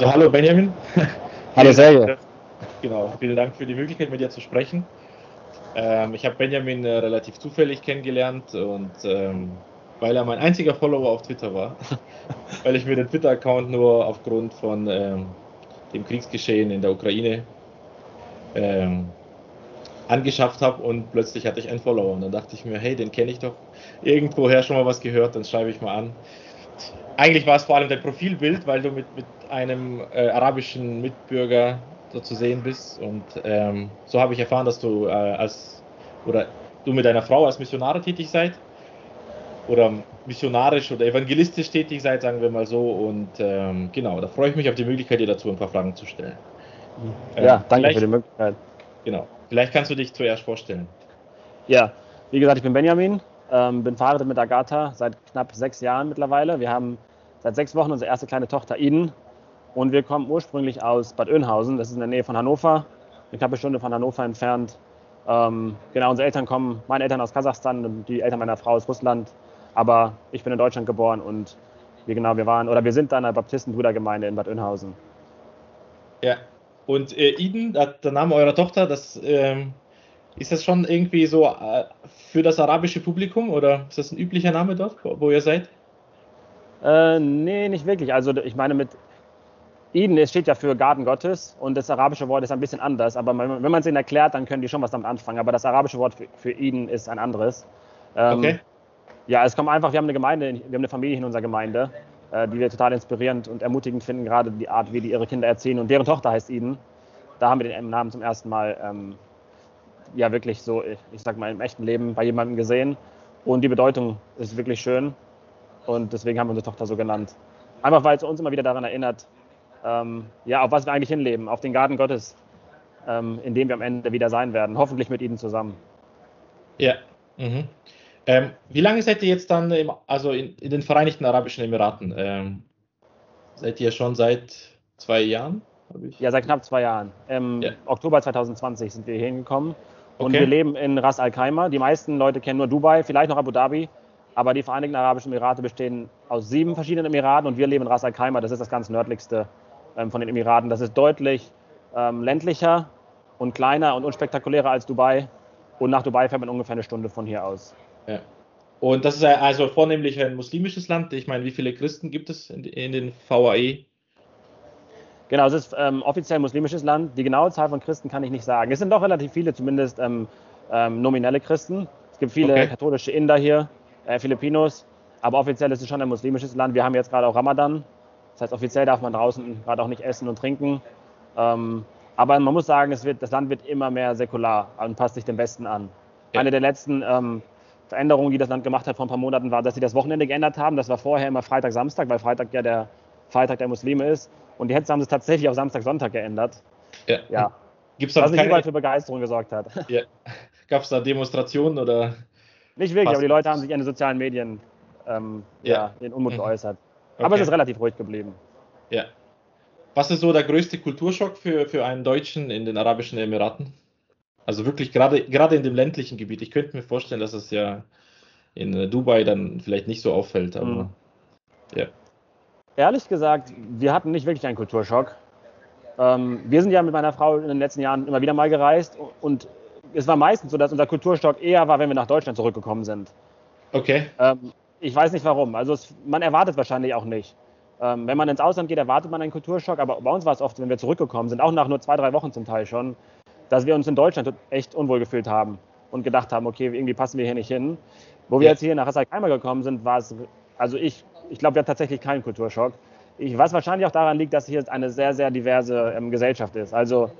Also hallo Benjamin. Hallo Sergej. Genau, vielen Dank für die Möglichkeit, mit dir zu sprechen. Ähm, ich habe Benjamin äh, relativ zufällig kennengelernt und ähm, weil er mein einziger Follower auf Twitter war, weil ich mir den Twitter-Account nur aufgrund von ähm, dem Kriegsgeschehen in der Ukraine ähm, angeschafft habe und plötzlich hatte ich einen Follower und dann dachte ich mir, hey, den kenne ich doch irgendwoher schon mal was gehört, dann schreibe ich mal an. Eigentlich war es vor allem dein Profilbild, weil du mit, mit einem äh, arabischen Mitbürger so zu sehen bist und ähm, so habe ich erfahren, dass du äh, als oder du mit deiner Frau als Missionare tätig seid oder missionarisch oder evangelistisch tätig seid, sagen wir mal so. Und ähm, genau, da freue ich mich auf die Möglichkeit, dir dazu ein paar Fragen zu stellen. Ja, ähm, danke für die Möglichkeit. Genau. Vielleicht kannst du dich zuerst vorstellen. Ja, wie gesagt, ich bin Benjamin, ähm, bin verheiratet mit Agatha seit knapp sechs Jahren mittlerweile. Wir haben seit sechs Wochen unsere erste kleine Tochter Iden und wir kommen ursprünglich aus Bad Oeynhausen, das ist in der Nähe von Hannover, eine knappe Stunde von Hannover entfernt. Ähm, genau, unsere Eltern kommen, meine Eltern aus Kasachstan und die Eltern meiner Frau aus Russland. Aber ich bin in Deutschland geboren und wir genau, wir waren oder wir sind da in der Baptistenbrudergemeinde in Bad Oeynhausen. Ja. Und äh, Iden, der Name eurer Tochter, das ähm, ist das schon irgendwie so äh, für das arabische Publikum oder ist das ein üblicher Name dort, wo ihr seid? Äh, nee, nicht wirklich. Also ich meine mit Eden es steht ja für Garten Gottes und das arabische Wort ist ein bisschen anders, aber wenn man es ihnen erklärt, dann können die schon was damit anfangen. Aber das arabische Wort für, für Eden ist ein anderes. Ähm, okay. Ja, es kommt einfach, wir haben eine Gemeinde, wir haben eine Familie in unserer Gemeinde, äh, die wir total inspirierend und ermutigend finden, gerade die Art, wie die ihre Kinder erziehen. Und deren Tochter heißt Eden. Da haben wir den Namen zum ersten Mal ähm, ja wirklich so, ich sag mal, im echten Leben bei jemandem gesehen. Und die Bedeutung ist wirklich schön. Und deswegen haben wir unsere Tochter so genannt. Einfach weil es uns immer wieder daran erinnert, ähm, ja, auf was wir eigentlich hinleben, auf den Garten Gottes, ähm, in dem wir am Ende wieder sein werden, hoffentlich mit ihnen zusammen. Ja. Mhm. Ähm, wie lange seid ihr jetzt dann im, also in, in, den Vereinigten Arabischen Emiraten? Ähm, seid ihr schon seit zwei Jahren? Ja, seit knapp zwei Jahren. Im ja. Oktober 2020 sind wir hier hingekommen und okay. wir leben in Ras Al Khaimah. Die meisten Leute kennen nur Dubai, vielleicht noch Abu Dhabi, aber die Vereinigten Arabischen Emirate bestehen aus sieben verschiedenen Emiraten und wir leben in Ras Al Khaimah. Das ist das ganz nördlichste ähm, von den Emiraten. Das ist deutlich ähm, ländlicher und kleiner und unspektakulärer als Dubai. Und nach Dubai fährt man ungefähr eine Stunde von hier aus. Ja. Und das ist also vornehmlich ein muslimisches Land. Ich meine, wie viele Christen gibt es in, in den VAE? Genau, es ist ähm, offiziell muslimisches Land. Die genaue Zahl von Christen kann ich nicht sagen. Es sind doch relativ viele, zumindest ähm, ähm, nominelle Christen. Es gibt viele okay. katholische Inder hier, äh, Filipinos, aber offiziell ist es schon ein muslimisches Land. Wir haben jetzt gerade auch Ramadan. Das heißt, offiziell darf man draußen gerade auch nicht essen und trinken. Ähm, aber man muss sagen, es wird, das Land wird immer mehr säkular und passt sich dem Westen an. Ja. Eine der letzten ähm, Veränderungen, die das Land gemacht hat vor ein paar Monaten, war, dass sie das Wochenende geändert haben. Das war vorher immer Freitag, Samstag, weil Freitag ja der Freitag der Muslime ist. Und jetzt haben sie es tatsächlich auf Samstag, Sonntag geändert. Ja. ja. Gibt's Was nicht überall für Begeisterung gesorgt hat. Ja. Gab es da Demonstrationen oder? Nicht wirklich, aber die Leute haben sich in den sozialen Medien ähm, ja. ja. den Unmut mhm. geäußert. Okay. Aber es ist relativ ruhig geblieben. Ja. Was ist so der größte Kulturschock für, für einen Deutschen in den Arabischen Emiraten? Also wirklich gerade, gerade in dem ländlichen Gebiet. Ich könnte mir vorstellen, dass es ja in äh, Dubai dann vielleicht nicht so auffällt, aber mhm. ja. Ehrlich gesagt, wir hatten nicht wirklich einen Kulturschock. Ähm, wir sind ja mit meiner Frau in den letzten Jahren immer wieder mal gereist und es war meistens so, dass unser Kulturschock eher war, wenn wir nach Deutschland zurückgekommen sind. Okay. Ähm, ich weiß nicht warum. Also es, man erwartet wahrscheinlich auch nicht. Ähm, wenn man ins Ausland geht, erwartet man einen Kulturschock, aber bei uns war es oft, wenn wir zurückgekommen sind, auch nach nur zwei, drei Wochen zum Teil schon, dass wir uns in Deutschland echt unwohl gefühlt haben und gedacht haben, okay, irgendwie passen wir hier nicht hin. Wo wir ja. jetzt hier nach Hasselheimer gekommen sind, war es, also ich, ich glaube, wir hatten tatsächlich keinen Kulturschock. Ich, was wahrscheinlich auch daran liegt, dass hier eine sehr, sehr diverse ähm, Gesellschaft ist. Also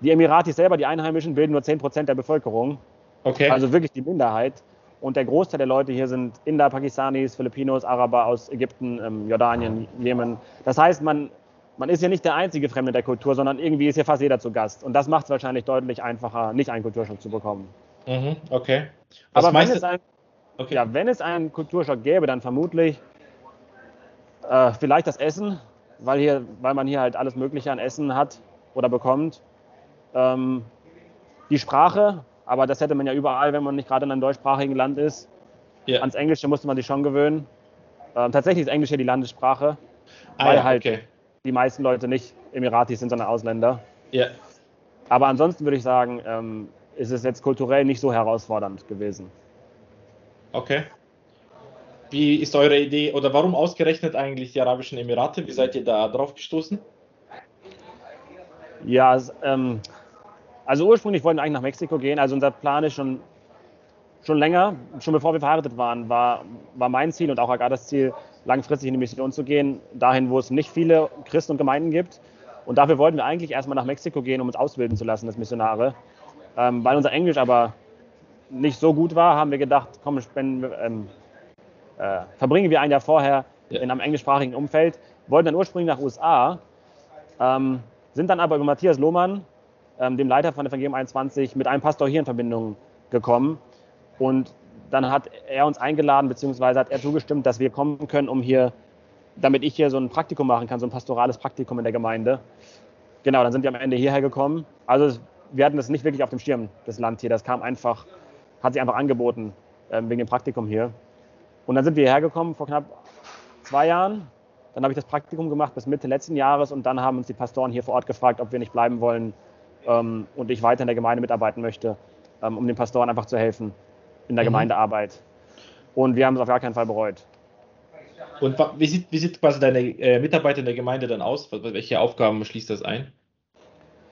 die Emiratis selber, die Einheimischen, bilden nur 10 Prozent der Bevölkerung. Okay. Also wirklich die Minderheit. Und der Großteil der Leute hier sind Inder, Pakistanis, Filipinos, Araber aus Ägypten, ähm, Jordanien, Jemen. Das heißt, man, man ist hier nicht der einzige Fremde der Kultur, sondern irgendwie ist hier fast jeder zu Gast. Und das macht es wahrscheinlich deutlich einfacher, nicht einen Kulturschock zu bekommen. Mhm, okay. Was Aber wenn es, ein, okay. Ja, wenn es einen Kulturschock gäbe, dann vermutlich äh, vielleicht das Essen, weil, hier, weil man hier halt alles Mögliche an Essen hat oder bekommt. Ähm, die Sprache, aber das hätte man ja überall, wenn man nicht gerade in einem deutschsprachigen Land ist. Yeah. Ans Englische musste man sich schon gewöhnen. Ähm, tatsächlich ist Englisch hier die Landessprache. Ah, weil ja, halt, okay. die meisten Leute nicht Emiratis sind, sondern Ausländer. Ja. Aber ansonsten würde ich sagen, ähm, ist es jetzt kulturell nicht so herausfordernd gewesen. Okay. Wie ist eure Idee oder warum ausgerechnet eigentlich die Arabischen Emirate? Wie seid ihr da drauf gestoßen? Ja, ähm, also ursprünglich wollten wir eigentlich nach Mexiko gehen. Also unser Plan ist schon, schon länger, schon bevor wir verheiratet waren, war, war mein Ziel und auch Agadas Ziel, langfristig in die Mission zu gehen, dahin, wo es nicht viele Christen und Gemeinden gibt. Und dafür wollten wir eigentlich erstmal nach Mexiko gehen, um uns ausbilden zu lassen als Missionare. Ähm, weil unser Englisch aber nicht so gut war, haben wir gedacht, komm, spenden, ähm, äh, verbringen wir ein Jahr vorher ja. in einem englischsprachigen Umfeld. Wollten dann ursprünglich nach USA, ähm, sind dann aber über Matthias Lohmann, ähm, dem Leiter von Evangelium 21, mit einem Pastor hier in Verbindung gekommen. Und dann hat er uns eingeladen, beziehungsweise hat er zugestimmt, dass wir kommen können, um hier, damit ich hier so ein Praktikum machen kann, so ein pastorales Praktikum in der Gemeinde. Genau, dann sind wir am Ende hierher gekommen. Also wir hatten das nicht wirklich auf dem Schirm, das Land hier. Das kam einfach, hat sich einfach angeboten, ähm, wegen dem Praktikum hier. Und dann sind wir hierher gekommen vor knapp zwei Jahren. Dann habe ich das Praktikum gemacht bis Mitte letzten Jahres und dann haben uns die Pastoren hier vor Ort gefragt, ob wir nicht bleiben wollen ähm, und ich weiter in der Gemeinde mitarbeiten möchte, ähm, um den Pastoren einfach zu helfen in der mhm. Gemeindearbeit. Und wir haben es auf gar keinen Fall bereut. Und wie sieht, wie sieht quasi deine äh, Mitarbeit in der Gemeinde dann aus? Welche Aufgaben schließt das ein?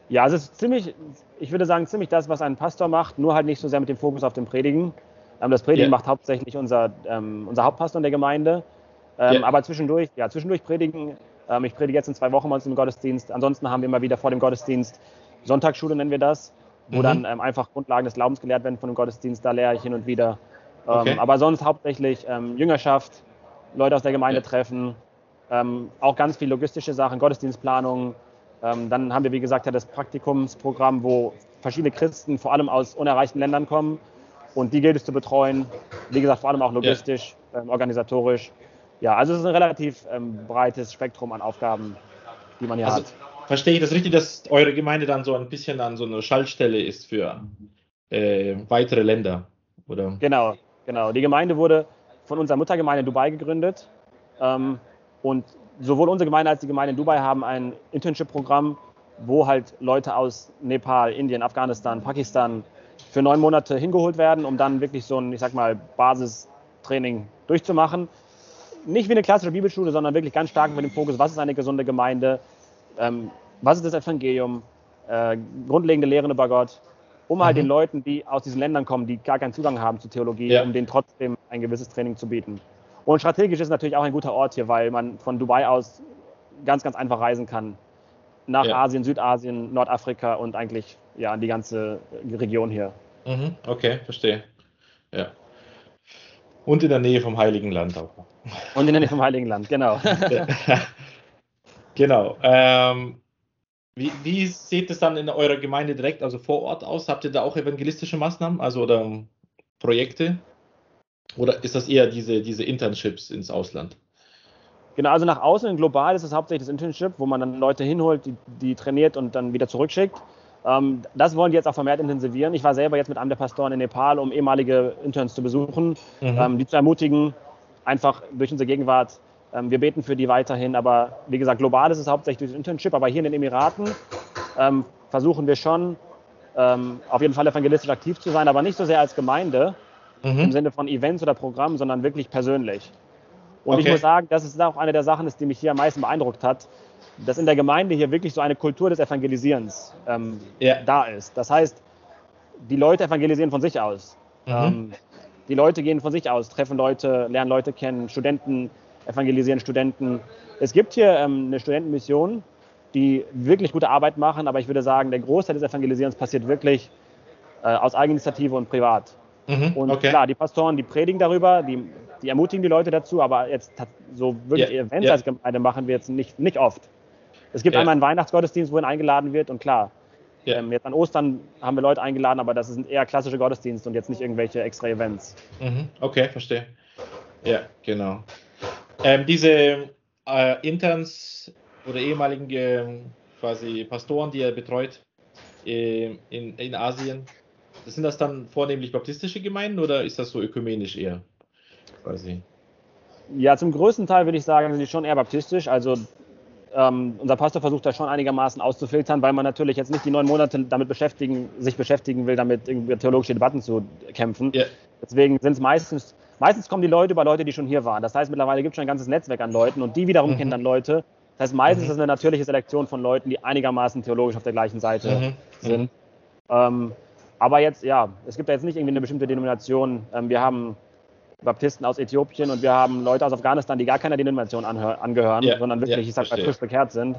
Ja, es ist ziemlich, ich würde sagen, ziemlich das, was ein Pastor macht, nur halt nicht so sehr mit dem Fokus auf dem Predigen. Ähm, das Predigen yeah. macht hauptsächlich unser, ähm, unser Hauptpastor in der Gemeinde. Ähm, yeah. Aber zwischendurch, ja, zwischendurch predigen. Ähm, ich predige jetzt in zwei Wochen uns im Gottesdienst. Ansonsten haben wir immer wieder vor dem Gottesdienst Sonntagsschule nennen wir das, wo mhm. dann ähm, einfach Grundlagen des Glaubens gelehrt werden von dem Gottesdienst. Da lehre ich hin und wieder. Ähm, okay. Aber sonst hauptsächlich Jüngerschaft, Leute aus der Gemeinde yeah. treffen, auch ganz viel logistische Sachen, Gottesdienstplanung. dann haben wir, wie gesagt, das Praktikumsprogramm, wo verschiedene Christen vor allem aus unerreichten Ländern kommen und die gilt es zu betreuen. Wie gesagt, vor allem auch logistisch, ja. ähm, organisatorisch. Ja, also es ist ein relativ ähm, breites Spektrum an Aufgaben, die man hier also, hat. Verstehe ich das richtig, dass eure Gemeinde dann so ein bisschen an so eine Schaltstelle ist für äh, weitere Länder? Oder? Genau, genau. Die Gemeinde wurde von unserer Muttergemeinde in Dubai gegründet. Ähm, und sowohl unsere Gemeinde als die Gemeinde in Dubai haben ein Internship-Programm, wo halt Leute aus Nepal, Indien, Afghanistan, Pakistan, für neun Monate hingeholt werden, um dann wirklich so ein, ich sag mal, Basistraining durchzumachen. Nicht wie eine klassische Bibelschule, sondern wirklich ganz stark mit dem Fokus, was ist eine gesunde Gemeinde, ähm, was ist das Evangelium, äh, grundlegende Lehren über Gott, um halt mhm. den Leuten, die aus diesen Ländern kommen, die gar keinen Zugang haben zur Theologie, ja. um denen trotzdem ein gewisses Training zu bieten. Und strategisch ist natürlich auch ein guter Ort hier, weil man von Dubai aus ganz, ganz einfach reisen kann. Nach ja. Asien, Südasien, Nordafrika und eigentlich ja die ganze Region hier. Mhm, okay, verstehe. Ja. Und in der Nähe vom Heiligen Land auch. Und in der Nähe vom Heiligen Land, genau. genau. Ähm, wie, wie, sieht es dann in eurer Gemeinde direkt, also vor Ort aus? Habt ihr da auch evangelistische Maßnahmen, also oder Projekte? Oder ist das eher diese, diese Internships ins Ausland? Genau, also nach außen global ist es hauptsächlich das Internship, wo man dann Leute hinholt, die, die trainiert und dann wieder zurückschickt. Ähm, das wollen die jetzt auch vermehrt intensivieren. Ich war selber jetzt mit einem der Pastoren in Nepal, um ehemalige Interns zu besuchen, mhm. ähm, die zu ermutigen, einfach durch unsere Gegenwart. Ähm, wir beten für die weiterhin, aber wie gesagt, global ist es hauptsächlich durch das Internship, aber hier in den Emiraten versuchen wir schon, auf jeden Fall evangelistisch aktiv zu sein, aber nicht so sehr als Gemeinde mhm. im Sinne von Events oder Programmen, sondern wirklich persönlich. Und okay. ich muss sagen, das ist auch eine der Sachen, die mich hier am meisten beeindruckt hat dass in der Gemeinde hier wirklich so eine Kultur des Evangelisierens ähm, ja. da ist. Das heißt, die Leute evangelisieren von sich aus. Mhm. Ähm, die Leute gehen von sich aus, treffen Leute, lernen Leute kennen, Studenten evangelisieren Studenten. Es gibt hier ähm, eine Studentenmission, die wirklich gute Arbeit machen, aber ich würde sagen, der Großteil des Evangelisierens passiert wirklich äh, aus Eigeninitiative und privat. Mhm, und okay. klar, die Pastoren, die predigen darüber, die, die, ermutigen die Leute dazu, aber jetzt so wirklich yeah, Events yeah. als Gemeinde machen wir jetzt nicht, nicht oft. Es gibt ja. einmal einen Weihnachtsgottesdienst, wohin eingeladen wird und klar, ja. ähm, jetzt an Ostern haben wir Leute eingeladen, aber das sind eher klassische Gottesdienste und jetzt nicht irgendwelche extra Events. Mhm. Okay, verstehe. Ja, genau. Ähm, diese äh, Interns oder ehemaligen äh, quasi Pastoren, die er betreut äh, in, in Asien, sind das dann vornehmlich baptistische Gemeinden oder ist das so ökumenisch eher? Quasi? Ja, zum größten Teil würde ich sagen, sind die schon eher baptistisch. Also ähm, unser Pastor versucht da schon einigermaßen auszufiltern, weil man natürlich jetzt nicht die neun Monate damit beschäftigen, sich beschäftigen will, damit irgendwie theologische Debatten zu kämpfen. Yeah. Deswegen sind es meistens, meistens kommen die Leute über Leute, die schon hier waren. Das heißt, mittlerweile gibt es schon ein ganzes Netzwerk an Leuten und die wiederum mhm. kennen dann Leute. Das heißt, meistens mhm. ist es eine natürliche Selektion von Leuten, die einigermaßen theologisch auf der gleichen Seite mhm. sind. Mhm. Ähm, aber jetzt, ja, es gibt da jetzt nicht irgendwie eine bestimmte Denomination. Ähm, wir haben Baptisten aus Äthiopien und wir haben Leute aus Afghanistan, die gar keiner Denomination angehören, yeah, sondern wirklich, yeah, ich sag mal, frisch bekehrt sind.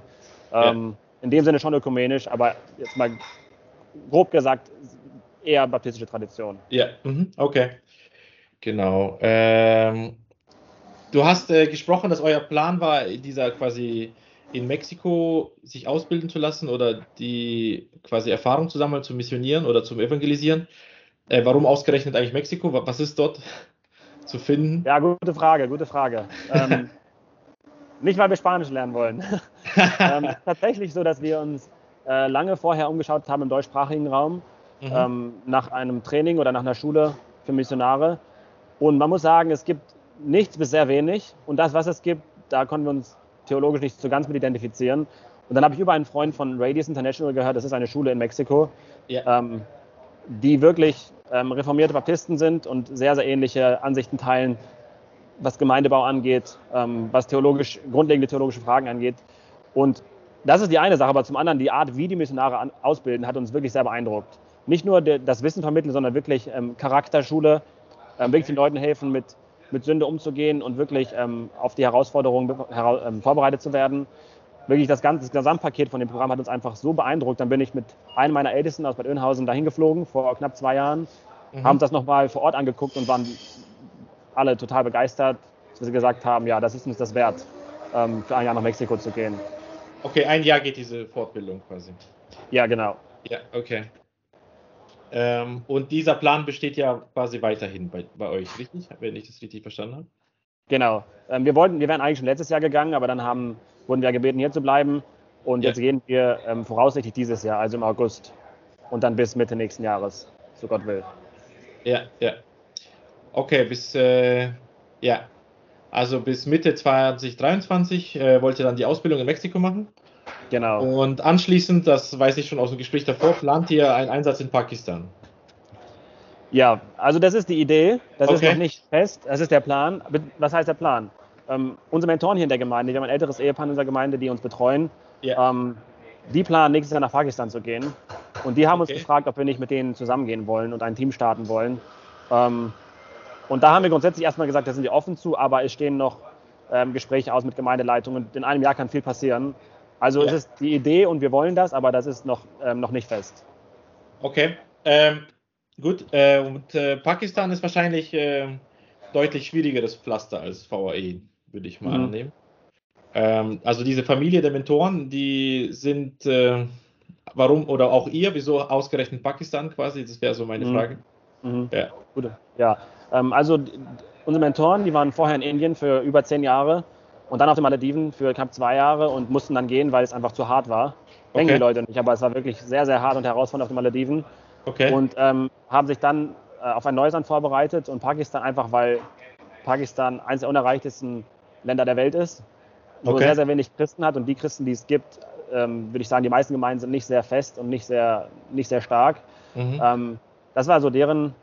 Ähm, yeah. In dem Sinne schon ökumenisch, aber jetzt mal grob gesagt eher baptistische Tradition. Ja, mhm. okay. Genau. Ähm, du hast äh, gesprochen, dass euer Plan war, dieser quasi in Mexiko sich ausbilden zu lassen oder die quasi Erfahrung zu sammeln, zu missionieren oder zum Evangelisieren. Äh, warum ausgerechnet eigentlich Mexiko? Was ist dort zu finden? Ja, gute Frage, gute Frage. Ähm, nicht, weil wir Spanisch lernen wollen. ähm, tatsächlich so, dass wir uns äh, lange vorher umgeschaut haben im deutschsprachigen Raum mhm. ähm, nach einem Training oder nach einer Schule für Missionare. Und man muss sagen, es gibt nichts bis sehr wenig. Und das, was es gibt, da konnten wir uns theologisch nicht so ganz mit identifizieren. Und dann habe ich über einen Freund von Radius International gehört, das ist eine Schule in Mexiko, yeah. ähm, die wirklich ähm, reformierte Baptisten sind und sehr, sehr ähnliche Ansichten teilen, was Gemeindebau angeht, ähm, was theologisch, grundlegende theologische Fragen angeht. Und das ist die eine Sache, aber zum anderen die Art, wie die Missionare an, ausbilden, hat uns wirklich sehr beeindruckt. Nicht nur de, das Wissen vermitteln, sondern wirklich ähm, Charakterschule, ähm, wirklich den Leuten helfen, mit, mit Sünde umzugehen und wirklich ähm, auf die Herausforderungen hera ähm, vorbereitet zu werden wirklich das ganze das Gesamtpaket von dem Programm hat uns einfach so beeindruckt. Dann bin ich mit einem meiner Ältesten aus Bad Oeynhausen dahin geflogen vor knapp zwei Jahren, mhm. haben das nochmal vor Ort angeguckt und waren alle total begeistert, dass sie gesagt haben, ja, das ist uns das wert, ähm, für ein Jahr nach Mexiko zu gehen. Okay, ein Jahr geht diese Fortbildung quasi. Ja, genau. Ja, okay. Ähm, und dieser Plan besteht ja quasi weiterhin bei, bei euch, richtig? Wenn ich das richtig verstanden habe? Genau. Ähm, wir wollten, wir wären eigentlich schon letztes Jahr gegangen, aber dann haben wurden wir gebeten, hier zu bleiben. Und ja. jetzt gehen wir ähm, voraussichtlich dieses Jahr, also im August. Und dann bis Mitte nächsten Jahres, so Gott will. Ja, ja. Okay, bis, äh, ja. Also bis Mitte 2023 äh, wollt ihr dann die Ausbildung in Mexiko machen? Genau. Und anschließend, das weiß ich schon aus dem Gespräch davor, plant ihr einen Einsatz in Pakistan? Ja, also das ist die Idee. Das okay. ist noch nicht fest. Das ist der Plan. Was heißt der Plan? Ähm, unsere Mentoren hier in der Gemeinde, wir haben ein älteres Ehepaar in unserer Gemeinde, die uns betreuen, yeah. ähm, die planen nächstes Jahr nach Pakistan zu gehen. Und die haben okay. uns gefragt, ob wir nicht mit denen zusammengehen wollen und ein Team starten wollen. Ähm, und da haben wir grundsätzlich erstmal gesagt, da sind wir offen zu, aber es stehen noch ähm, Gespräche aus mit Gemeindeleitungen in einem Jahr kann viel passieren. Also yeah. es ist die Idee und wir wollen das, aber das ist noch, ähm, noch nicht fest. Okay. Ähm, gut. Äh, und äh, Pakistan ist wahrscheinlich äh, deutlich schwierigeres Pflaster als VAE würde ich mal mhm. annehmen. Ähm, also diese Familie der Mentoren, die sind, äh, warum oder auch ihr, wieso ausgerechnet Pakistan quasi? Das wäre so meine mhm. Frage. Mhm. Ja, Gut. ja. Ähm, also unsere Mentoren, die waren vorher in Indien für über zehn Jahre und dann auf den Malediven für knapp zwei Jahre und mussten dann gehen, weil es einfach zu hart war. Denken okay. die Leute nicht, aber es war wirklich sehr, sehr hart und herausfordernd auf den Malediven. Okay. Und ähm, haben sich dann äh, auf ein neues Land vorbereitet und Pakistan einfach, weil Pakistan eines der unerreichtesten Länder der Welt ist, wo okay. sehr, sehr wenig Christen hat und die Christen, die es gibt, ähm, würde ich sagen, die meisten Gemeinden sind nicht sehr fest und nicht sehr, nicht sehr stark. Mhm. Ähm, das war so deren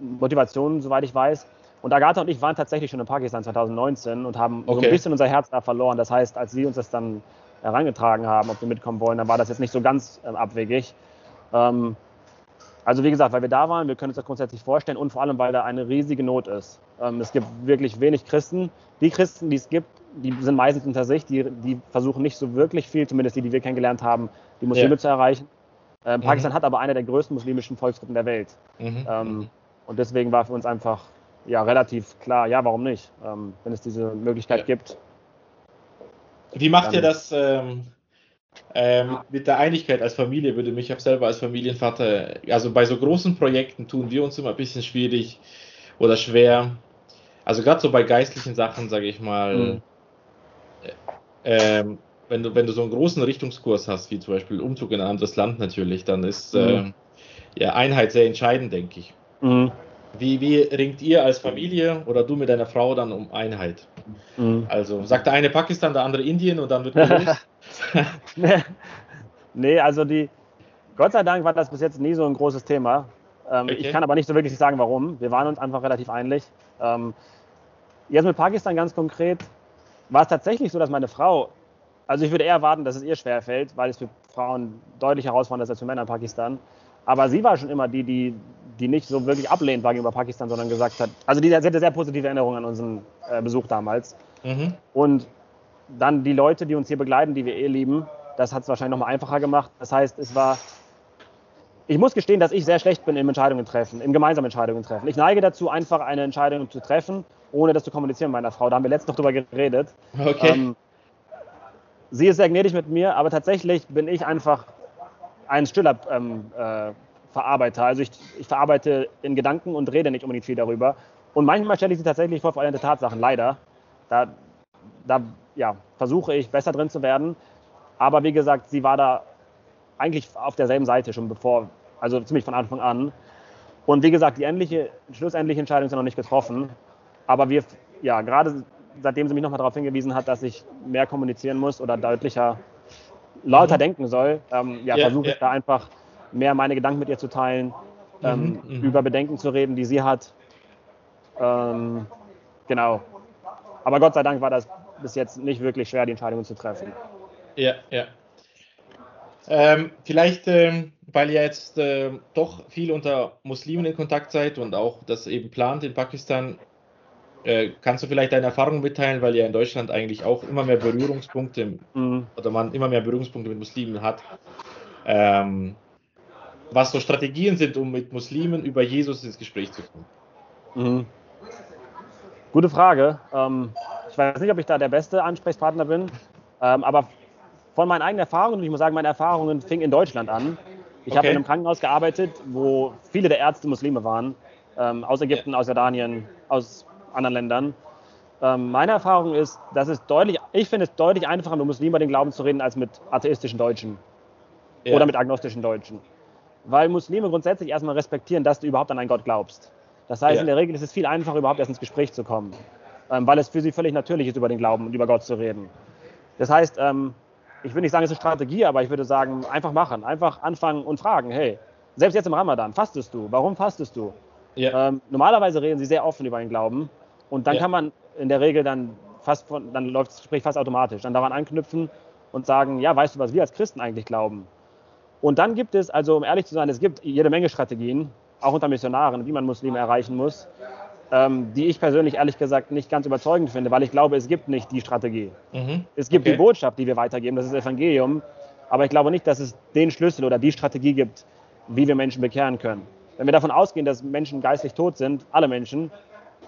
Motivation, soweit ich weiß. Und Agatha und ich waren tatsächlich schon in Pakistan 2019 und haben okay. so ein bisschen unser Herz da verloren. Das heißt, als sie uns das dann herangetragen haben, ob wir mitkommen wollen, dann war das jetzt nicht so ganz äh, abwegig. Ähm, also wie gesagt, weil wir da waren, wir können uns das grundsätzlich vorstellen und vor allem, weil da eine riesige Not ist. Ähm, es gibt wirklich wenig Christen. Die Christen, die es gibt, die sind meistens unter sich, die, die versuchen nicht so wirklich viel, zumindest die, die wir kennengelernt haben, die Muslime ja. zu erreichen. Ähm, mhm. Pakistan hat aber eine der größten muslimischen Volksgruppen der Welt. Mhm. Ähm, mhm. und deswegen war für uns einfach ja, relativ klar, ja, warum nicht, ähm, wenn es diese Möglichkeit ja. gibt. Wie macht ihr das? Ähm, ähm, mit der Einigkeit als Familie würde mich auch selber als Familienvater, also bei so großen Projekten tun wir uns immer ein bisschen schwierig oder schwer. Also gerade so bei geistlichen Sachen, sage ich mal, mhm. äh, wenn, du, wenn du so einen großen Richtungskurs hast, wie zum Beispiel Umzug in ein anderes Land natürlich, dann ist mhm. äh, ja, Einheit sehr entscheidend, denke ich. Mhm. Wie, wie ringt ihr als Familie oder du mit deiner Frau dann um Einheit? Mhm. Also sagt der eine Pakistan, der andere Indien und dann wird nee, nee, also die, Gott sei Dank war das bis jetzt nie so ein großes Thema. Ähm, okay. Ich kann aber nicht so wirklich sagen, warum. Wir waren uns einfach relativ einig. Ähm, jetzt mit Pakistan ganz konkret war es tatsächlich so, dass meine Frau, also ich würde eher erwarten, dass es ihr schwer fällt, weil es für Frauen deutlich herausfordernder ist als für Männer in Pakistan. Aber sie war schon immer die, die, die nicht so wirklich ablehnt war gegenüber Pakistan, sondern gesagt hat, also die, sie hatte sehr positive Erinnerungen an unseren äh, Besuch damals. Mhm. Und dann die Leute, die uns hier begleiten, die wir eh lieben, das hat es wahrscheinlich nochmal einfacher gemacht. Das heißt, es war, ich muss gestehen, dass ich sehr schlecht bin im Entscheidungen treffen, im gemeinsamen Entscheidungen treffen. Ich neige dazu, einfach eine Entscheidung zu treffen, ohne das zu kommunizieren mit meiner Frau. Da haben wir letztens noch drüber geredet. Okay. Ähm, sie ist sehr gnädig mit mir, aber tatsächlich bin ich einfach ein stiller ähm, äh, Verarbeiter. Also ich, ich, verarbeite in Gedanken und rede nicht unbedingt viel darüber. Und manchmal stelle ich sie tatsächlich vor vollendete Tatsachen, leider. Da, da ja, versuche ich besser drin zu werden. Aber wie gesagt, sie war da eigentlich auf derselben Seite schon bevor, also ziemlich von Anfang an. Und wie gesagt, die endliche, schlussendliche Entscheidung ist ja noch nicht getroffen. Aber wir, ja, gerade seitdem sie mich nochmal darauf hingewiesen hat, dass ich mehr kommunizieren muss oder deutlicher, lauter mhm. denken soll, ähm, ja, ja versuche ich da einfach mehr meine Gedanken mit ihr zu teilen, ähm, mhm, mhm, über Bedenken zu reden, die sie hat. Ähm, genau. Aber Gott sei Dank war das bis jetzt nicht wirklich schwer, die Entscheidungen zu treffen. Ja, ja. Ähm, vielleicht, ähm, weil ihr jetzt äh, doch viel unter Muslimen in Kontakt seid und auch das eben plant in Pakistan, äh, kannst du vielleicht deine Erfahrungen mitteilen, weil ja in Deutschland eigentlich auch immer mehr Berührungspunkte mhm. oder man immer mehr Berührungspunkte mit Muslimen hat. Ähm, was so Strategien sind, um mit Muslimen über Jesus ins Gespräch zu kommen? Mhm. Gute Frage. Ähm, ich weiß nicht, ob ich da der beste Ansprechpartner bin, ähm, aber von meinen eigenen Erfahrungen, und ich muss sagen, meine Erfahrungen fingen in Deutschland an. Ich okay. habe in einem Krankenhaus gearbeitet, wo viele der Ärzte Muslime waren, ähm, aus Ägypten, ja. aus Jordanien, aus anderen Ländern. Ähm, meine Erfahrung ist, dass es deutlich, ich finde es deutlich einfacher, mit Muslimen über den Glauben zu reden, als mit atheistischen Deutschen ja. oder mit agnostischen Deutschen. Weil Muslime grundsätzlich erstmal respektieren, dass du überhaupt an einen Gott glaubst. Das heißt, ja. in der Regel ist es viel einfacher, überhaupt erst ins Gespräch zu kommen, ähm, weil es für sie völlig natürlich ist, über den Glauben und über Gott zu reden. Das heißt, ähm, ich würde nicht sagen, es ist eine Strategie, aber ich würde sagen, einfach machen, einfach anfangen und fragen, hey, selbst jetzt im Ramadan, fastest du? Warum fastest du? Ja. Ähm, normalerweise reden sie sehr offen über den Glauben und dann ja. kann man in der Regel dann fast von, dann läuft das Gespräch fast automatisch, dann daran anknüpfen und sagen, ja, weißt du, was wir als Christen eigentlich glauben? Und dann gibt es, also um ehrlich zu sein, es gibt jede Menge Strategien, auch unter Missionaren, wie man Muslime erreichen muss ähm, die ich persönlich ehrlich gesagt nicht ganz überzeugend finde, weil ich glaube, es gibt nicht die Strategie. Mhm. Es gibt okay. die Botschaft, die wir weitergeben, das ist das Evangelium, aber ich glaube nicht, dass es den Schlüssel oder die Strategie gibt, wie wir Menschen bekehren können. Wenn wir davon ausgehen, dass Menschen geistlich tot sind, alle Menschen,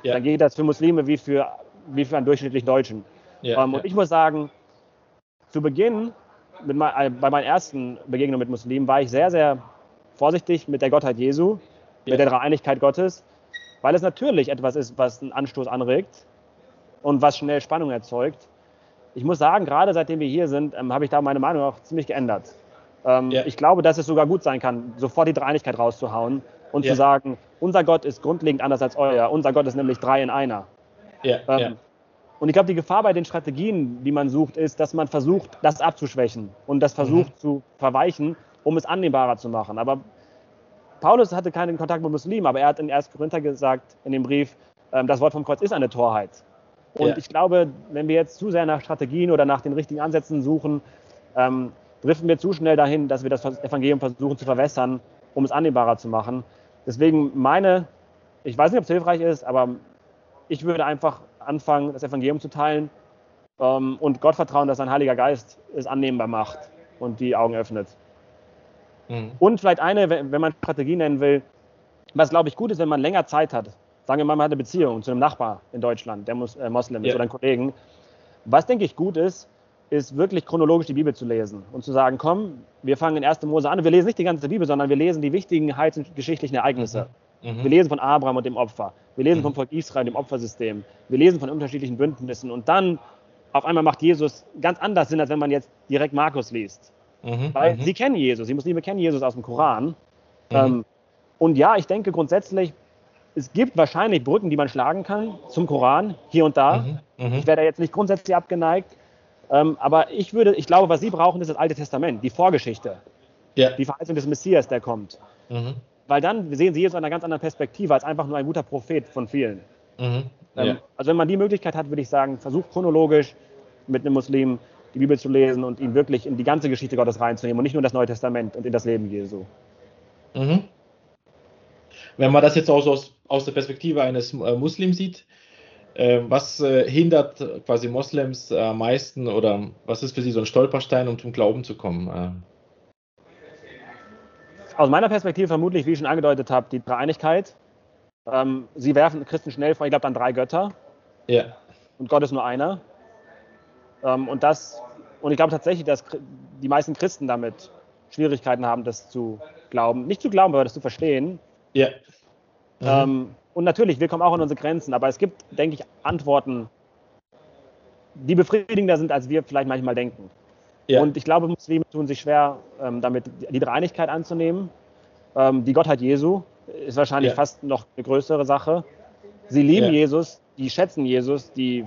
ja. dann geht das für Muslime wie für, wie für einen durchschnittlichen Deutschen. Ja, ähm, und ich muss sagen, zu Beginn, mein, äh, bei meinen ersten Begegnungen mit Muslimen, war ich sehr, sehr vorsichtig mit der Gottheit Jesu, mit der Dreieinigkeit Gottes weil es natürlich etwas ist, was einen Anstoß anregt und was schnell Spannung erzeugt. Ich muss sagen, gerade seitdem wir hier sind, ähm, habe ich da meine Meinung auch ziemlich geändert. Ähm, ja. Ich glaube, dass es sogar gut sein kann, sofort die Dreieinigkeit rauszuhauen und ja. zu sagen, unser Gott ist grundlegend anders als euer. Unser Gott ist nämlich drei in einer. Ja. Ähm, und ich glaube, die Gefahr bei den Strategien, die man sucht, ist, dass man versucht, das abzuschwächen und das versucht mhm. zu verweichen, um es annehmbarer zu machen. Aber Paulus hatte keinen Kontakt mit Muslimen, aber er hat in 1. Korinther gesagt, in dem Brief, ähm, das Wort vom Kreuz ist eine Torheit. Und ja. ich glaube, wenn wir jetzt zu sehr nach Strategien oder nach den richtigen Ansätzen suchen, ähm, driften wir zu schnell dahin, dass wir das Evangelium versuchen zu verwässern, um es annehmbarer zu machen. Deswegen meine, ich weiß nicht, ob es hilfreich ist, aber ich würde einfach anfangen, das Evangelium zu teilen ähm, und Gott vertrauen, dass sein Heiliger Geist es annehmbar macht und die Augen öffnet. Mhm. Und vielleicht eine, wenn man Strategie nennen will, was glaube ich gut ist, wenn man länger Zeit hat. Sagen wir mal, man hat eine Beziehung zu einem Nachbar in Deutschland, der Mus äh, Moslem ist ja. oder einen Kollegen. Was denke ich gut ist, ist wirklich chronologisch die Bibel zu lesen und zu sagen, komm, wir fangen in 1. Mose an. Wir lesen nicht die ganze Bibel, sondern wir lesen die wichtigen heils- und geschichtlichen Ereignisse. Mhm. mhm. Wir lesen von Abraham und dem Opfer. Wir lesen mhm. vom Volk Israel, dem Opfersystem. Wir lesen von unterschiedlichen Bündnissen. Und dann auf einmal macht Jesus ganz anders Sinn, als wenn man jetzt direkt Markus liest. Mhm, Weil mhm. sie kennen Jesus, die Muslime kennen Jesus aus dem Koran. Mhm. Ähm, und ja, ich denke grundsätzlich, es gibt wahrscheinlich Brücken, die man schlagen kann zum Koran, hier und da. Mhm, mhm. ich wäre da jetzt nicht grundsätzlich abgeneigt. Ähm, aber ich würde, ich glaube, was Sie brauchen, ist das Alte Testament, die Vorgeschichte. Ja. Die Verheißung des Messias, der kommt. Mhm. Weil dann sehen Sie Jesus aus einer ganz anderen Perspektive als einfach nur ein guter Prophet von vielen. Mhm. Ähm, also wenn man die Möglichkeit hat, würde ich sagen, versucht chronologisch mit einem Muslim die Bibel zu lesen und ihn wirklich in die ganze Geschichte Gottes reinzunehmen und nicht nur das Neue Testament und in das Leben Jesu. Mhm. Wenn man das jetzt auch so aus, aus der Perspektive eines äh, Muslims sieht, äh, was äh, hindert quasi Moslems am meisten oder was ist für sie so ein Stolperstein, um zum Glauben zu kommen? Aus meiner Perspektive vermutlich, wie ich schon angedeutet habe, die Dreieinigkeit. Ähm, sie werfen Christen schnell vor, ich glaube, dann drei Götter. Ja. Und Gott ist nur einer. Ähm, und das, und ich glaube tatsächlich, dass die meisten Christen damit Schwierigkeiten haben, das zu glauben. Nicht zu glauben, aber das zu verstehen. Ja. Mhm. Ähm, und natürlich, wir kommen auch an unsere Grenzen, aber es gibt, denke ich, Antworten, die befriedigender sind, als wir vielleicht manchmal denken. Ja. Und ich glaube, Muslime tun sich schwer, ähm, damit die Dreieinigkeit anzunehmen. Ähm, die Gottheit Jesu ist wahrscheinlich ja. fast noch eine größere Sache. Sie lieben ja. Jesus, die schätzen Jesus, die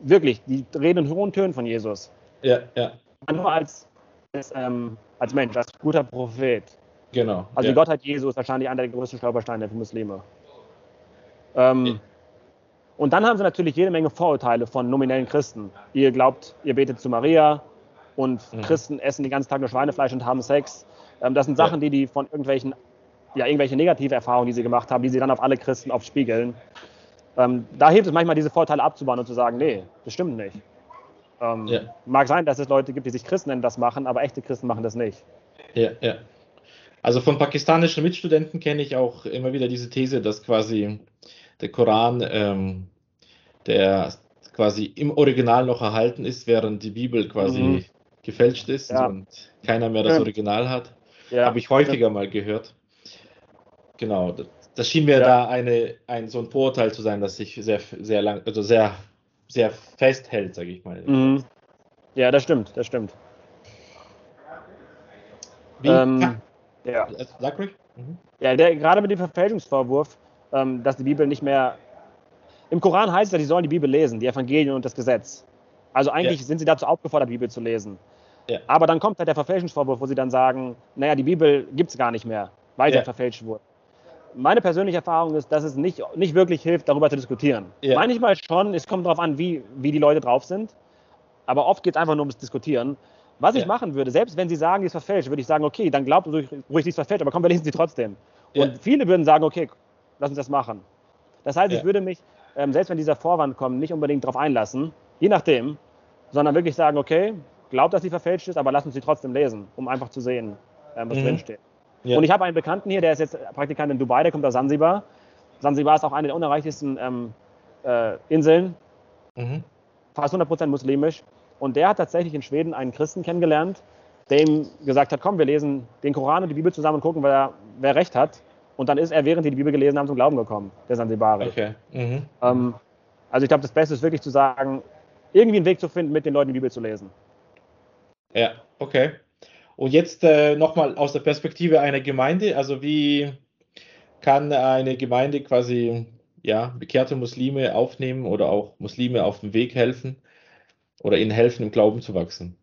wirklich, die reden in hohen Tönen von Jesus. Ja, ja. Nur als, als, ähm, als Mensch, als guter Prophet. Genau. Also die Gottheit Jesu ist wahrscheinlich einer der größten Stolpersteine für Muslime. Ähm. Und dann haben sie natürlich jede Menge Vorurteile von nominellen Christen. Ihr glaubt, ihr betet zu Maria und mhm. Christen essen den ganzen Tag nur Schweinefleisch und haben Sex. Ähm, das sind Sachen, die die von irgendwelchen, ja, irgendwelche negative Erfahrungen, die sie gemacht haben, die sie dann auf alle Christen aufspiegeln. Ähm, da hilft es manchmal, diese Vorteile abzubauen und zu sagen, nee, das stimmt nicht. Ähm, ja. Mag sein, dass es Leute gibt, die sich Christen nennen, das machen, aber echte Christen machen das nicht. Ja, ja. Also von pakistanischen Mitstudenten kenne ich auch immer wieder diese These, dass quasi der Koran, ähm, der quasi im Original noch erhalten ist, während die Bibel quasi mhm. Gefälscht ist ja. und keiner mehr das Original hat. Ja. Habe ich häufiger mal gehört. Genau, das schien mir ja. da eine, ein, so ein Vorurteil zu sein, das sich sehr, sehr lang, also sehr, sehr festhält, sage ich mal. Mhm. Ja, das stimmt, das stimmt. Wie, ähm, ja. Sag ruhig. Mhm. Ja, der, gerade mit dem Verfälschungsvorwurf, ähm, dass die Bibel nicht mehr. Im Koran heißt es ja, die sollen die Bibel lesen, die Evangelien und das Gesetz. Also eigentlich ja. sind sie dazu aufgefordert, die Bibel zu lesen. Ja. Aber dann kommt halt der Verfälschungsvorwurf, wo sie dann sagen, naja, die Bibel gibt es gar nicht mehr, weil sie ja. verfälscht wurde. Meine persönliche Erfahrung ist, dass es nicht, nicht wirklich hilft, darüber zu diskutieren. Ja. Manchmal schon, es kommt darauf an, wie, wie die Leute drauf sind. Aber oft geht es einfach nur ums Diskutieren. Was ich machen würde, selbst wenn sie sagen, die ist verfälscht, würde ich sagen, okay, dann glaubt ruhig, sie ist verfälscht, aber komm, wir lesen sie trotzdem. Und viele würden sagen, okay, lass uns das machen. Das heißt, ich würde mich, ähm, selbst wenn dieser Vorwand kommt, nicht unbedingt darauf einlassen, je nachdem, sondern wirklich sagen, okay, glaubt, dass sie verfälscht ist, aber lass uns sie trotzdem lesen, um einfach zu sehen, ähm, was mhm. drinsteht. Ja. Und ich habe einen Bekannten hier, der ist jetzt Praktikant in Dubai, der kommt aus Sansibar. Sansibar ist auch eine der unerreichtesten ähm, äh, Inseln, mhm. fast 100% muslimisch. Und der hat tatsächlich in Schweden einen Christen kennengelernt, der ihm gesagt hat, komm, wir lesen den Koran und die Bibel zusammen und gucken, wer, wer recht hat. Und dann ist er, während sie die Bibel gelesen haben, zum Glauben gekommen, der Sansibari. Okay. Mhm. Ähm, also ich glaube, das Beste ist wirklich zu sagen, irgendwie einen Weg zu finden, mit den Leuten die Bibel zu lesen. Ja, okay. Und jetzt äh, nochmal aus der Perspektive einer Gemeinde, also wie kann eine Gemeinde quasi ja, bekehrte Muslime aufnehmen oder auch Muslime auf dem Weg helfen? oder ihnen helfen, im Glauben zu wachsen?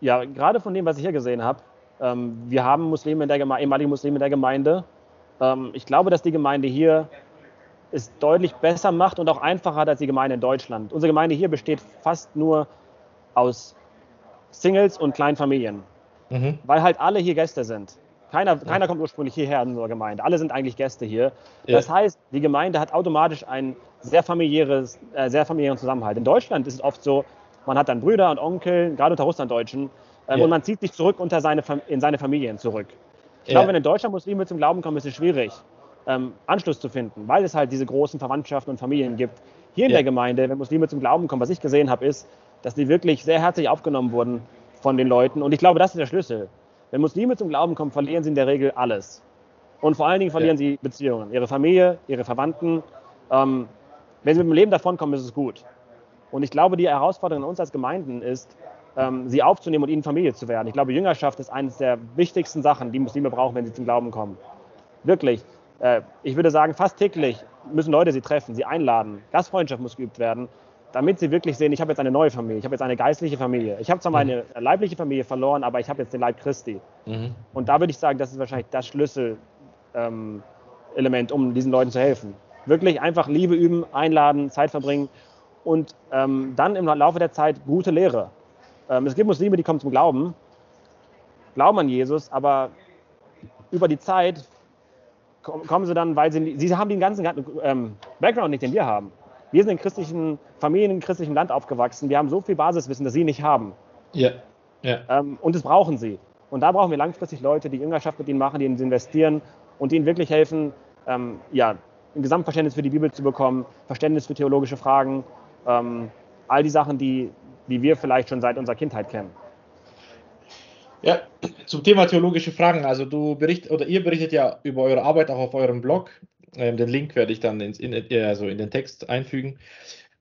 Ja, gerade von dem, was ich hier gesehen habe, ähm, wir haben Muslime in der Gemeinde, ehemalige Muslime in der Gemeinde. Ähm, ich glaube, dass die Gemeinde hier es deutlich besser macht und auch einfacher hat als die Gemeinde in Deutschland. Unsere Gemeinde hier besteht fast nur aus Singles und kleinen Familien, mhm. weil halt alle hier Gäste sind. Keiner, keiner kommt ursprünglich hierher in unserer Gemeinde. Alle sind eigentlich Gäste hier. Ja. Das heißt, die Gemeinde hat automatisch einen sehr, familiäres, äh, sehr familiären Zusammenhalt. In Deutschland ist es oft so, man hat dann Brüder und Onkel, gerade unter Russlanddeutschen, äh, ja. und man zieht sich zurück unter seine, in seine Familien zurück. Ich glaube, wenn in Deutschland Muslime zum Glauben kommen, ist es schwierig, ähm, Anschluss zu finden, weil es halt diese großen Verwandtschaften und Familien gibt. Hier in der Gemeinde, wenn Muslime zum Glauben kommen, was ich gesehen habe, ist, dass die wirklich sehr herzlich aufgenommen wurden von den Leuten. Und ich glaube, das ist der Schlüssel. Wenn Muslime zum Glauben kommen, verlieren sie in der Regel alles. Und vor allen Dingen verlieren ja. sie Beziehungen, ihre Familie, ihre Verwandten. Ähm, wenn sie mit dem Leben davonkommen, ist es gut. Und ich glaube, die Herausforderung an uns als Gemeinden ist, ähm, sie aufzunehmen und ihnen Familie zu werden. Ich glaube, Jüngerschaft ist eines der wichtigsten Sachen, die Muslime brauchen, wenn sie zum Glauben kommen. Wirklich. Äh, ich würde sagen, fast täglich müssen Leute sie treffen, sie einladen. Gastfreundschaft muss geübt werden, damit sie wirklich sehen, ich habe jetzt eine neue Familie, ich habe jetzt eine geistliche Familie. Ich habe zwar meine mhm. leibliche Familie verloren, aber ich habe jetzt den Leib Christi. Mhm. Und da würde ich sagen, das ist wahrscheinlich das Schlüsselelement, ähm, um diesen Leuten zu helfen. Wirklich einfach Liebe üben, einladen, Zeit verbringen und ähm, dann im Laufe der Zeit gute Lehre. Ähm, es gibt Muslime, die kommen zum Glauben, glauben an Jesus, aber über die Zeit kommen sie dann, weil sie, sie haben den ganzen ähm, Background nicht, den wir haben. Wir sind in christlichen Familien, in christlichem Land aufgewachsen. Wir haben so viel Basiswissen, das sie nicht haben. Ja. ja. Ähm, und das brauchen sie. Und da brauchen wir langfristig Leute, die Jüngerschaft mit ihnen machen, die ihnen investieren und ihnen wirklich helfen, ähm, ja, ein Gesamtverständnis für die Bibel zu bekommen, Verständnis für theologische Fragen, ähm, all die Sachen, die, die wir vielleicht schon seit unserer Kindheit kennen. Ja, zum Thema theologische Fragen. Also du bericht oder ihr berichtet ja über eure Arbeit auch auf eurem Blog. Ähm, den Link werde ich dann ins, in, also in den Text einfügen.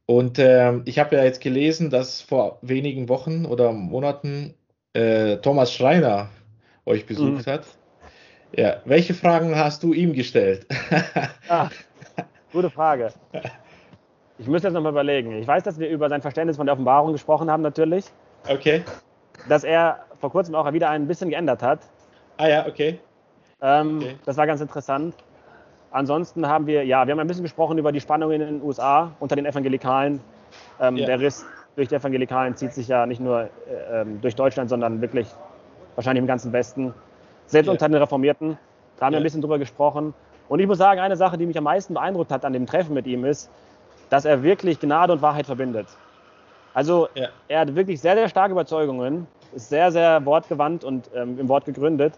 Und ähm, ich habe ja jetzt gelesen, dass vor wenigen Wochen oder Monaten äh, Thomas Schreiner euch besucht mhm. hat. Ja, welche Fragen hast du ihm gestellt? ah, gute Frage. Ich müsste jetzt nochmal überlegen. Ich weiß, dass wir über sein Verständnis von der Offenbarung gesprochen haben, natürlich. Okay. Dass er vor kurzem auch wieder ein bisschen geändert hat. Ah ja, okay. Ähm, okay. Das war ganz interessant. Ansonsten haben wir, ja, wir haben ein bisschen gesprochen über die Spannungen in den USA unter den Evangelikalen. Ähm, ja. Der Riss durch die Evangelikalen zieht sich ja nicht nur äh, ähm, durch Deutschland, sondern wirklich wahrscheinlich im ganzen Westen. Selbst ja. unter den Reformierten. Da haben ja. wir ein bisschen drüber gesprochen. Und ich muss sagen, eine Sache, die mich am meisten beeindruckt hat an dem Treffen mit ihm, ist, dass er wirklich Gnade und Wahrheit verbindet. Also er hat wirklich sehr, sehr starke Überzeugungen, ist sehr, sehr wortgewandt und ähm, im Wort gegründet.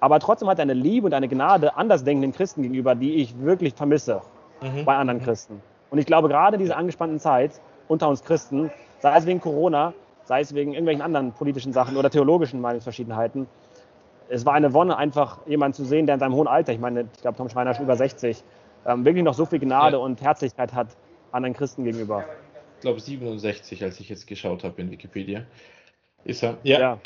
Aber trotzdem hat er eine Liebe und eine Gnade andersdenkenden Christen gegenüber, die ich wirklich vermisse mhm. bei anderen Christen. Und ich glaube, gerade in dieser angespannten Zeit unter uns Christen, sei es wegen Corona, sei es wegen irgendwelchen anderen politischen Sachen oder theologischen Meinungsverschiedenheiten, es war eine Wonne, einfach jemanden zu sehen, der in seinem hohen Alter, ich meine, ich glaube, Tom Schreiner ist schon über 60, ähm, wirklich noch so viel Gnade ja. und Herzlichkeit hat anderen Christen gegenüber. Ich glaube 67, als ich jetzt geschaut habe in Wikipedia. Ist er. Ja. ja.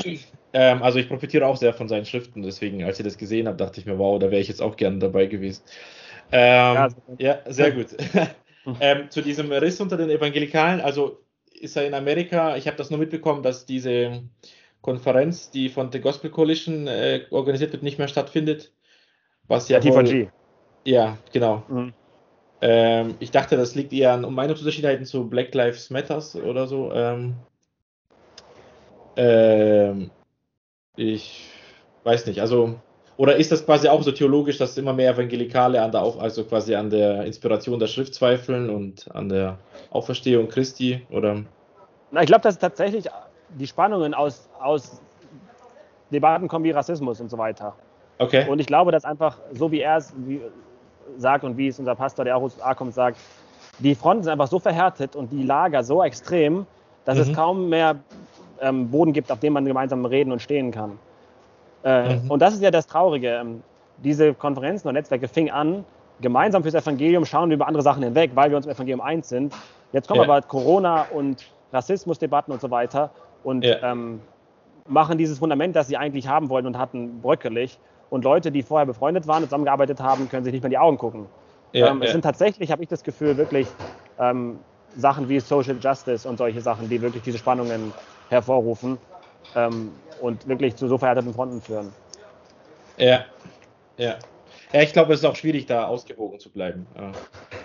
Ähm, also ich profitiere auch sehr von seinen Schriften, deswegen, als ich das gesehen habe, dachte ich mir, wow, da wäre ich jetzt auch gerne dabei gewesen. Ähm, ja, ja, sehr gut. ähm, zu diesem Riss unter den Evangelikalen, also ist er in Amerika, ich habe das nur mitbekommen, dass diese Konferenz, die von der Gospel Coalition äh, organisiert wird, nicht mehr stattfindet. Was ja. Wohl, ja, genau. Mhm. Ähm, ich dachte, das liegt eher an Meinungsunterschiedenheiten zu Black Lives Matters oder so. Ähm, ähm, ich weiß nicht, also oder ist das quasi auch so theologisch, dass immer mehr Evangelikale an der auch also quasi an der Inspiration der Schrift zweifeln und an der Auferstehung Christi oder? Na, ich glaube, dass tatsächlich die Spannungen aus, aus Debatten kommen wie Rassismus und so weiter. Okay. Und ich glaube, dass einfach so wie er es sagt und wie es unser Pastor, der auch aus A kommt, sagt, die Fronten sind einfach so verhärtet und die Lager so extrem, dass mhm. es kaum mehr ähm, Boden gibt, auf dem man gemeinsam reden und stehen kann. Äh, mhm. Und das ist ja das Traurige. Ähm, diese Konferenzen und Netzwerke fingen an, gemeinsam fürs Evangelium schauen wir über andere Sachen hinweg, weil wir uns im Evangelium eins sind. Jetzt kommen ja. aber Corona und Rassismusdebatten und so weiter und ja. ähm, machen dieses Fundament, das sie eigentlich haben wollten und hatten, bröckelig. Und Leute, die vorher befreundet waren und zusammengearbeitet haben, können sich nicht mehr in die Augen gucken. Ja, ähm, es sind tatsächlich, habe ich das Gefühl, wirklich ähm, Sachen wie Social Justice und solche Sachen, die wirklich diese Spannungen hervorrufen ähm, und wirklich zu so verhärteten Fronten führen. Ja, ja. Ja, ich glaube, es ist auch schwierig, da ausgewogen zu bleiben.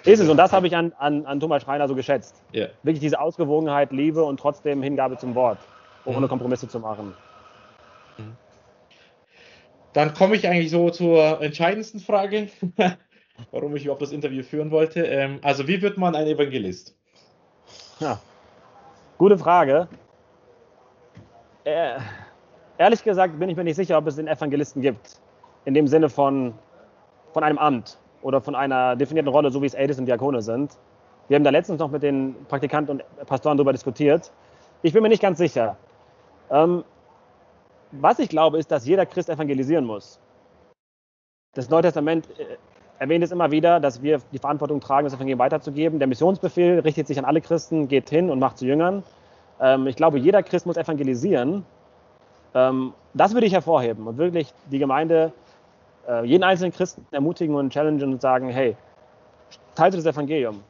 Ist es, und das habe ich an, an, an Thomas Schreiner so geschätzt. Ja. Wirklich diese Ausgewogenheit, Liebe und trotzdem Hingabe zum Wort, ohne mhm. Kompromisse zu machen. Mhm. Dann komme ich eigentlich so zur entscheidendsten Frage, warum ich überhaupt das Interview führen wollte. Ähm, also, wie wird man ein Evangelist? Ja, gute Frage. Äh, ehrlich gesagt bin ich mir nicht sicher, ob es den Evangelisten gibt. In dem Sinne von, von einem Amt oder von einer definierten Rolle, so wie es Älteste und Diakone sind. Wir haben da letztens noch mit den Praktikanten und Pastoren darüber diskutiert. Ich bin mir nicht ganz sicher. Ähm, was ich glaube, ist, dass jeder Christ evangelisieren muss. Das Neue Testament äh, erwähnt es immer wieder, dass wir die Verantwortung tragen, das Evangelium weiterzugeben. Der Missionsbefehl richtet sich an alle Christen, geht hin und macht zu Jüngern. Ähm, ich glaube, jeder Christ muss evangelisieren. Ähm, das würde ich hervorheben und wirklich die Gemeinde äh, jeden einzelnen Christen ermutigen und challengen und sagen, hey, teilst du das Evangelium?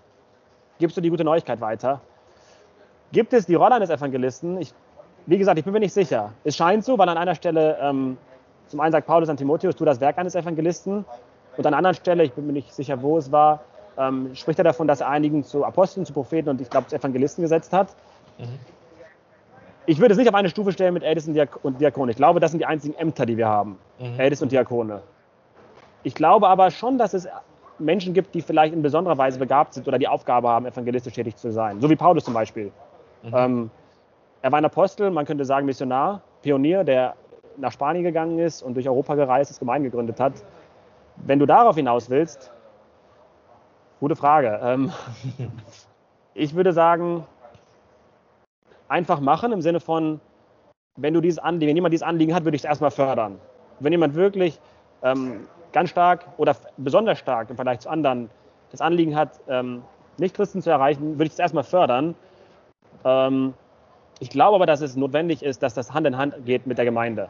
Gibst du die gute Neuigkeit weiter? Gibt es die Rolle eines Evangelisten? Ich, wie gesagt, ich bin mir nicht sicher. Es scheint so, weil an einer Stelle ähm, zum einen sagt Paulus an Timotheus, tu das Werk eines Evangelisten. Und an einer anderen Stelle, ich bin mir nicht sicher, wo es war, ähm, spricht er davon, dass er einigen zu Aposteln, zu Propheten und ich glaube zu Evangelisten gesetzt hat. Mhm. Ich würde es nicht auf eine Stufe stellen mit Ältesten und Diakonen. Ich glaube, das sind die einzigen Ämter, die wir haben. Mhm. Ältesten und Diakone. Ich glaube aber schon, dass es Menschen gibt, die vielleicht in besonderer Weise begabt sind oder die Aufgabe haben, evangelistisch tätig zu sein. So wie Paulus zum Beispiel. Mhm. Ähm, er war ein Apostel, man könnte sagen Missionar, Pionier, der nach Spanien gegangen ist und durch Europa gereist ist, Gemeinden gegründet hat. Wenn du darauf hinaus willst, gute Frage. Ähm, ich würde sagen, einfach machen im Sinne von, wenn du dieses Anliegen, wenn jemand dieses Anliegen hat, würde ich es erstmal fördern. Wenn jemand wirklich ähm, ganz stark oder besonders stark im Vergleich zu anderen das Anliegen hat, ähm, Nicht-Christen zu erreichen, würde ich es erstmal fördern. Ähm, ich glaube aber, dass es notwendig ist, dass das Hand in Hand geht mit der Gemeinde.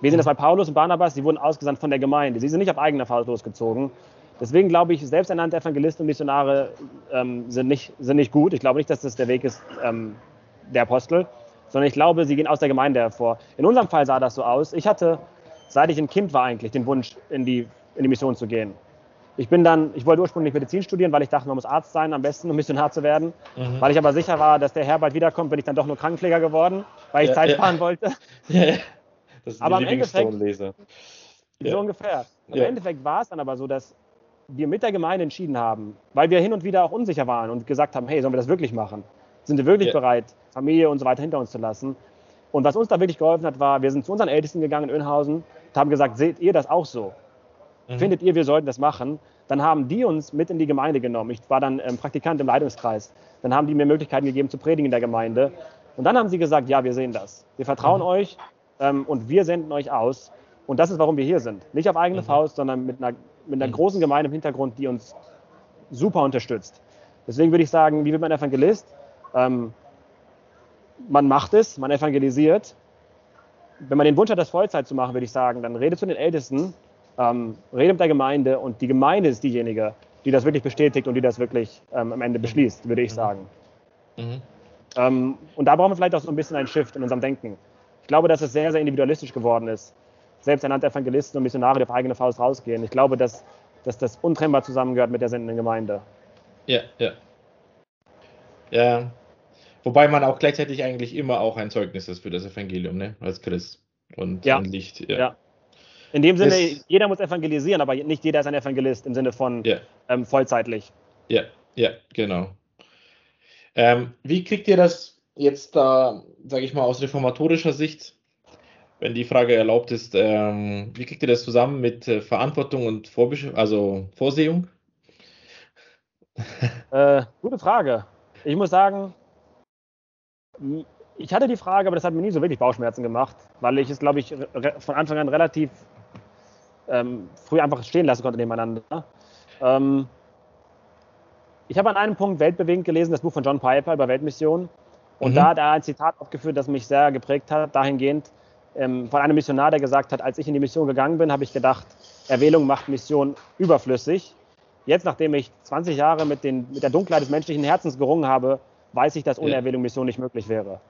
Wir sehen das bei Paulus und Barnabas, sie wurden ausgesandt von der Gemeinde. Sie sind nicht auf eigene Faust losgezogen. Deswegen glaube ich, selbsternannte Evangelisten und Missionare ähm, sind, nicht, sind nicht gut. Ich glaube nicht, dass das der Weg ist ähm, der Apostel, sondern ich glaube, sie gehen aus der Gemeinde hervor. In unserem Fall sah das so aus. Ich hatte, seit ich ein Kind war eigentlich, den Wunsch, in die, in die Mission zu gehen. Ich bin dann, ich wollte ursprünglich Medizin studieren, weil ich dachte, man muss Arzt sein, am besten, um Missionar zu werden. Mhm. Weil ich aber sicher war, dass der Herr bald wiederkommt, bin ich dann doch nur Krankenpfleger geworden, weil ich ja, Zeit ja. sparen wollte. Ja, das ist aber im Endeffekt, so ungefähr. Im Endeffekt war es dann aber so, dass wir mit der Gemeinde entschieden haben, weil wir hin und wieder auch unsicher waren und gesagt haben, hey, sollen wir das wirklich machen? Sind wir wirklich bereit, Familie und so weiter hinter uns zu lassen? Und was uns da wirklich geholfen hat, war, wir sind zu unseren Ältesten gegangen in Önhausen und haben gesagt, seht ihr das auch so? Mhm. Findet ihr, wir sollten das machen? Dann haben die uns mit in die Gemeinde genommen. Ich war dann ähm, Praktikant im Leitungskreis. Dann haben die mir Möglichkeiten gegeben zu predigen in der Gemeinde. Und dann haben sie gesagt, ja, wir sehen das. Wir vertrauen mhm. euch ähm, und wir senden euch aus. Und das ist, warum wir hier sind. Nicht auf eigene mhm. Faust, sondern mit einer, mit einer mhm. großen Gemeinde im Hintergrund, die uns super unterstützt. Deswegen würde ich sagen, wie wird man Evangelist? Ähm, man macht es, man evangelisiert. Wenn man den Wunsch hat, das Vollzeit zu machen, würde ich sagen, dann redet zu den Ältesten ähm, rede mit der Gemeinde und die Gemeinde ist diejenige, die das wirklich bestätigt und die das wirklich ähm, am Ende beschließt, würde ich mhm. sagen. Mhm. Ähm, und da brauchen wir vielleicht auch so ein bisschen einen Shift in unserem Denken. Ich glaube, dass es sehr, sehr individualistisch geworden ist. Selbsternannte Evangelisten und Missionare, die auf eigene Faust rausgehen. Ich glaube, dass, dass das untrennbar zusammengehört mit der sendenden Gemeinde. Ja, ja. Ja. Wobei man auch gleichzeitig eigentlich immer auch ein Zeugnis ist für das Evangelium, ne? Als Christ. Und ja. ein Licht. Ja. ja. In dem Sinne, ist, jeder muss evangelisieren, aber nicht jeder ist ein Evangelist im Sinne von yeah. ähm, vollzeitlich. Ja, ja, genau. Ähm, wie kriegt ihr das jetzt da, sage ich mal, aus reformatorischer Sicht, wenn die Frage erlaubt ist, ähm, wie kriegt ihr das zusammen mit äh, Verantwortung und Vorbesch also Vorsehung? Äh, gute Frage. Ich muss sagen, ich hatte die Frage, aber das hat mir nie so wirklich Bauchschmerzen gemacht, weil ich es, glaube ich, von Anfang an relativ ähm, früh einfach stehen lassen konnte nebeneinander. Ähm, ich habe an einem Punkt weltbewegend gelesen, das Buch von John Piper über Weltmission. Und mhm. da hat er ein Zitat aufgeführt, das mich sehr geprägt hat, dahingehend ähm, von einem Missionar, der gesagt hat, als ich in die Mission gegangen bin, habe ich gedacht, Erwählung macht Mission überflüssig. Jetzt, nachdem ich 20 Jahre mit, den, mit der Dunkelheit des menschlichen Herzens gerungen habe, weiß ich, dass ohne ja. Erwählung Mission nicht möglich wäre.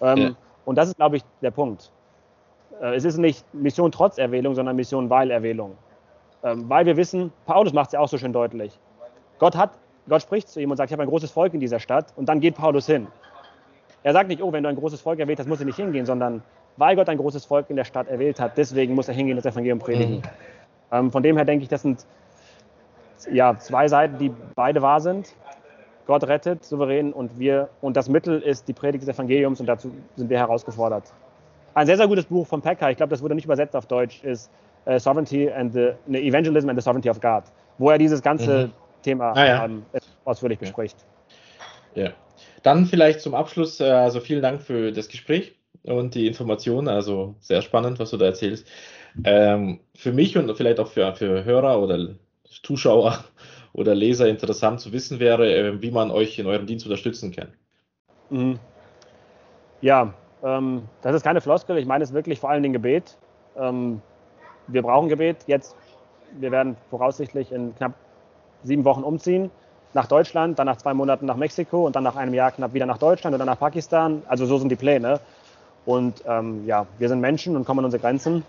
Ähm, ja. Und das ist, glaube ich, der Punkt. Äh, es ist nicht Mission trotz Erwählung, sondern Mission weil Erwählung. Ähm, weil wir wissen, Paulus macht es ja auch so schön deutlich. Gott hat, Gott spricht zu ihm und sagt, ich habe ein großes Volk in dieser Stadt und dann geht Paulus hin. Er sagt nicht, oh, wenn du ein großes Volk erwählt hast, muss er nicht hingehen, sondern weil Gott ein großes Volk in der Stadt erwählt hat, deswegen muss er hingehen und das Evangelium predigen. Mhm. Ähm, von dem her denke ich, das sind ja, zwei Seiten, die beide wahr sind. Gott rettet souverän und wir und das Mittel ist die Predigt des Evangeliums und dazu sind wir herausgefordert. Ein sehr, sehr gutes Buch von Packer, ich glaube, das wurde nicht übersetzt auf Deutsch, ist uh, Sovereignty and the ne, Evangelism and the Sovereignty of God, wo er dieses ganze mhm. Thema ah, ja. ähm, ausführlich bespricht. Ja. Dann vielleicht zum Abschluss, äh, also vielen Dank für das Gespräch und die Informationen, also sehr spannend, was du da erzählst. Ähm, für mich und vielleicht auch für, für Hörer oder Zuschauer oder Leser interessant zu wissen wäre, äh, wie man euch in eurem Dienst unterstützen kann. Mhm. Ja, ähm, das ist keine Floskel, ich meine es wirklich vor allen Dingen Gebet. Ähm, wir brauchen Gebet. Jetzt, wir werden voraussichtlich in knapp sieben Wochen umziehen nach Deutschland, dann nach zwei Monaten nach Mexiko und dann nach einem Jahr knapp wieder nach Deutschland dann nach Pakistan. Also so sind die Pläne. Und ähm, ja, wir sind Menschen und kommen an unsere Grenzen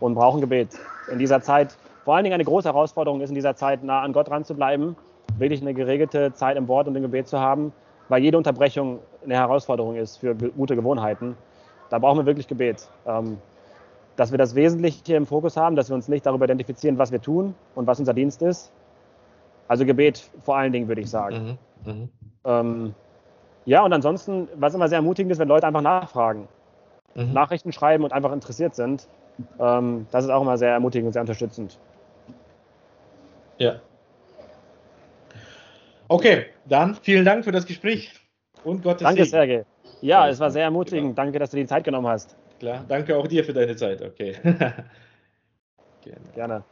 und brauchen Gebet. In dieser Zeit, vor allen Dingen eine große Herausforderung ist in dieser Zeit, nah an Gott dran zu bleiben, wirklich eine geregelte Zeit im Wort und im Gebet zu haben, weil jede Unterbrechung eine Herausforderung ist für gute Gewohnheiten. Da brauchen wir wirklich Gebet. Ähm, dass wir das Wesentliche hier im Fokus haben, dass wir uns nicht darüber identifizieren, was wir tun und was unser Dienst ist. Also Gebet vor allen Dingen, würde ich sagen. Mhm. Mhm. Ähm, ja, und ansonsten, was immer sehr ermutigend ist, wenn Leute einfach nachfragen mhm. Nachrichten schreiben und einfach interessiert sind. Ähm, das ist auch immer sehr ermutigend und sehr unterstützend. Ja. Okay, dann vielen Dank für das Gespräch und Gottes Danke, Segen. Sergej. Ja, Alles es war sehr ermutigend. Genau. Danke, dass du die Zeit genommen hast. Klar, danke auch dir für deine Zeit. Okay. Gerne. Gerne.